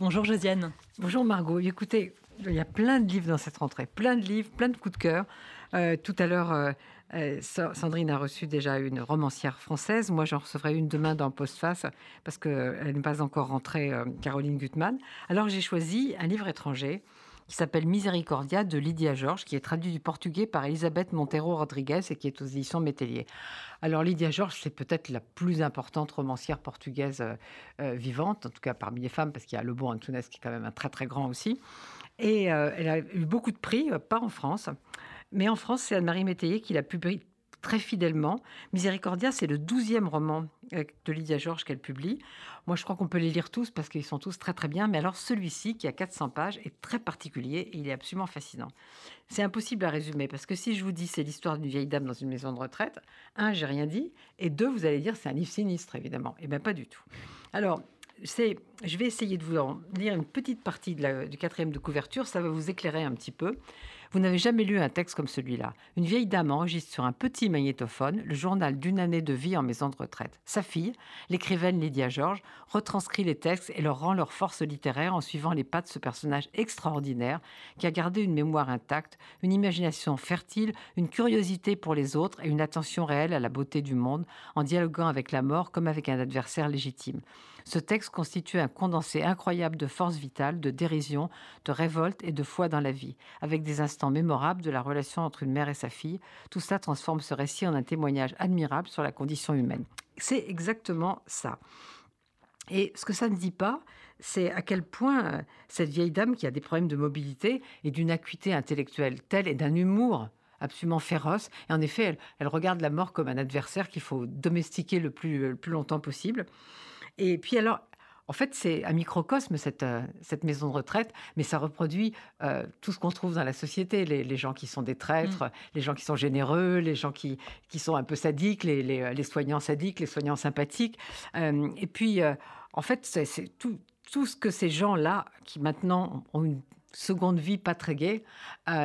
Bonjour Josiane. Bonjour Margot. Écoutez, il y a plein de livres dans cette rentrée, plein de livres, plein de coups de cœur. Euh, tout à l'heure, euh, euh, Sandrine a reçu déjà une romancière française. Moi, j'en recevrai une demain dans Postface parce qu'elle n'est pas encore rentrée, Caroline Gutmann. Alors, j'ai choisi un livre étranger qui s'appelle Miséricordia de Lydia Georges, qui est traduit du portugais par Elisabeth Montero Rodriguez et qui est aux éditions Métellier. Alors Lydia Georges, c'est peut-être la plus importante romancière portugaise euh, euh, vivante, en tout cas parmi les femmes, parce qu'il y a Le Bon Antunes qui est quand même un très très grand aussi. Et euh, elle a eu beaucoup de prix, pas en France, mais en France, c'est Anne-Marie Métayer qui l'a publié très fidèlement. Miséricordia, c'est le douzième roman euh, de Lydia Georges qu'elle publie. Moi, je crois qu'on peut les lire tous parce qu'ils sont tous très très bien. Mais alors, celui-ci, qui a 400 pages, est très particulier et il est absolument fascinant. C'est impossible à résumer parce que si je vous dis c'est l'histoire d'une vieille dame dans une maison de retraite, un, j'ai rien dit, et deux, vous allez dire c'est un livre sinistre, évidemment. Eh bien, pas du tout. Alors, je vais essayer de vous en lire une petite partie du quatrième de couverture, ça va vous éclairer un petit peu. Vous n'avez jamais lu un texte comme celui-là. Une vieille dame enregistre sur un petit magnétophone le journal d'une année de vie en maison de retraite. Sa fille, l'écrivaine Lydia George, retranscrit les textes et leur rend leur force littéraire en suivant les pas de ce personnage extraordinaire qui a gardé une mémoire intacte, une imagination fertile, une curiosité pour les autres et une attention réelle à la beauté du monde, en dialoguant avec la mort comme avec un adversaire légitime. Ce texte constitue un condensé incroyable de force vitale, de dérision, de révolte et de foi dans la vie, avec des instants mémorables de la relation entre une mère et sa fille. Tout ça transforme ce récit en un témoignage admirable sur la condition humaine. C'est exactement ça. Et ce que ça ne dit pas, c'est à quel point euh, cette vieille dame qui a des problèmes de mobilité et d'une acuité intellectuelle telle et d'un humour absolument féroce. Et en effet, elle, regarde la mort comme un adversaire qu'il faut domestiquer le plus, le plus longtemps possible. Et puis alors, en fait, c'est un microcosme, cette, euh, cette maison de retraite, mais ça reproduit euh, tout ce qu'on trouve dans la société. Les, gens qui sont des traîtres, mm. les gens qui sont généreux, les gens qui, qui sont un peu sadiques, les, les, soignants sadiques, les soignants sympathiques. Euh, et puis, en fait, c'est tout, tout ce que ces gens-là, qui maintenant ont une seconde vie pas très gaie,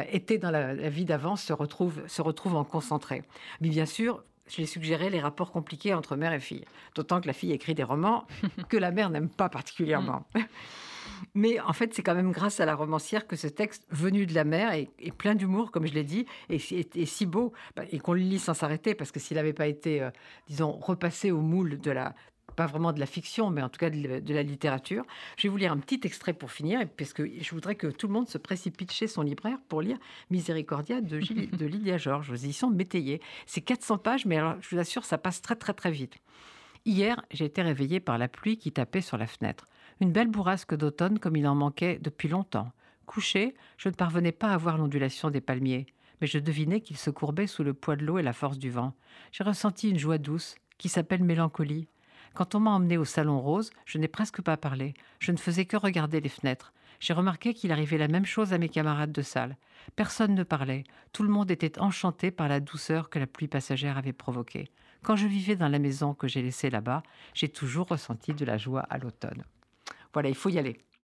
étaient dans la, la vie d'avant, se retrouvent, se retrouvent en concentré. Mais bien sûr, je l'ai suggéré les rapports compliqués entre mère et fille. D'autant que la fille écrit des romans que la mère n'aime pas particulièrement. Mais en fait, c'est quand même grâce à la romancière que ce texte, venu de la mère, est, plein d'humour, comme je l'ai dit, et, est si beau, bah, et qu'on le lit sans s'arrêter, parce que s'il n'avait pas été, euh, disons, repassé au moule de la, pas vraiment de la fiction, mais en tout cas de, la littérature. Je vais vous lire un petit extrait pour finir, parce que je voudrais que tout le monde se précipite chez son libraire pour lire Miséricordia de, de Lydia Georges aux éditions Métayer. C'est 400 pages, mais alors, je vous assure, ça passe très très très vite. Hier, j'ai été réveillée par la pluie qui tapait sur la fenêtre. Une belle bourrasque d'automne comme il en manquait depuis longtemps. Couché, je ne parvenais pas à voir l'ondulation des palmiers, mais je devinais qu'ils se courbaient sous le poids de l'eau et la force du vent. J'ai ressenti une joie douce qui s'appelle mélancolie. Quand on m'a emmené au salon rose, je n'ai presque pas parlé. Je ne faisais que regarder les fenêtres. J'ai remarqué qu'il arrivait la même chose à mes camarades de salle. Personne ne parlait. Tout le monde était enchanté par la douceur que la pluie passagère avait provoquée. Quand je vivais dans la maison que j'ai laissée là-bas, j'ai toujours ressenti de la joie à l'automne. Voilà, il faut y aller.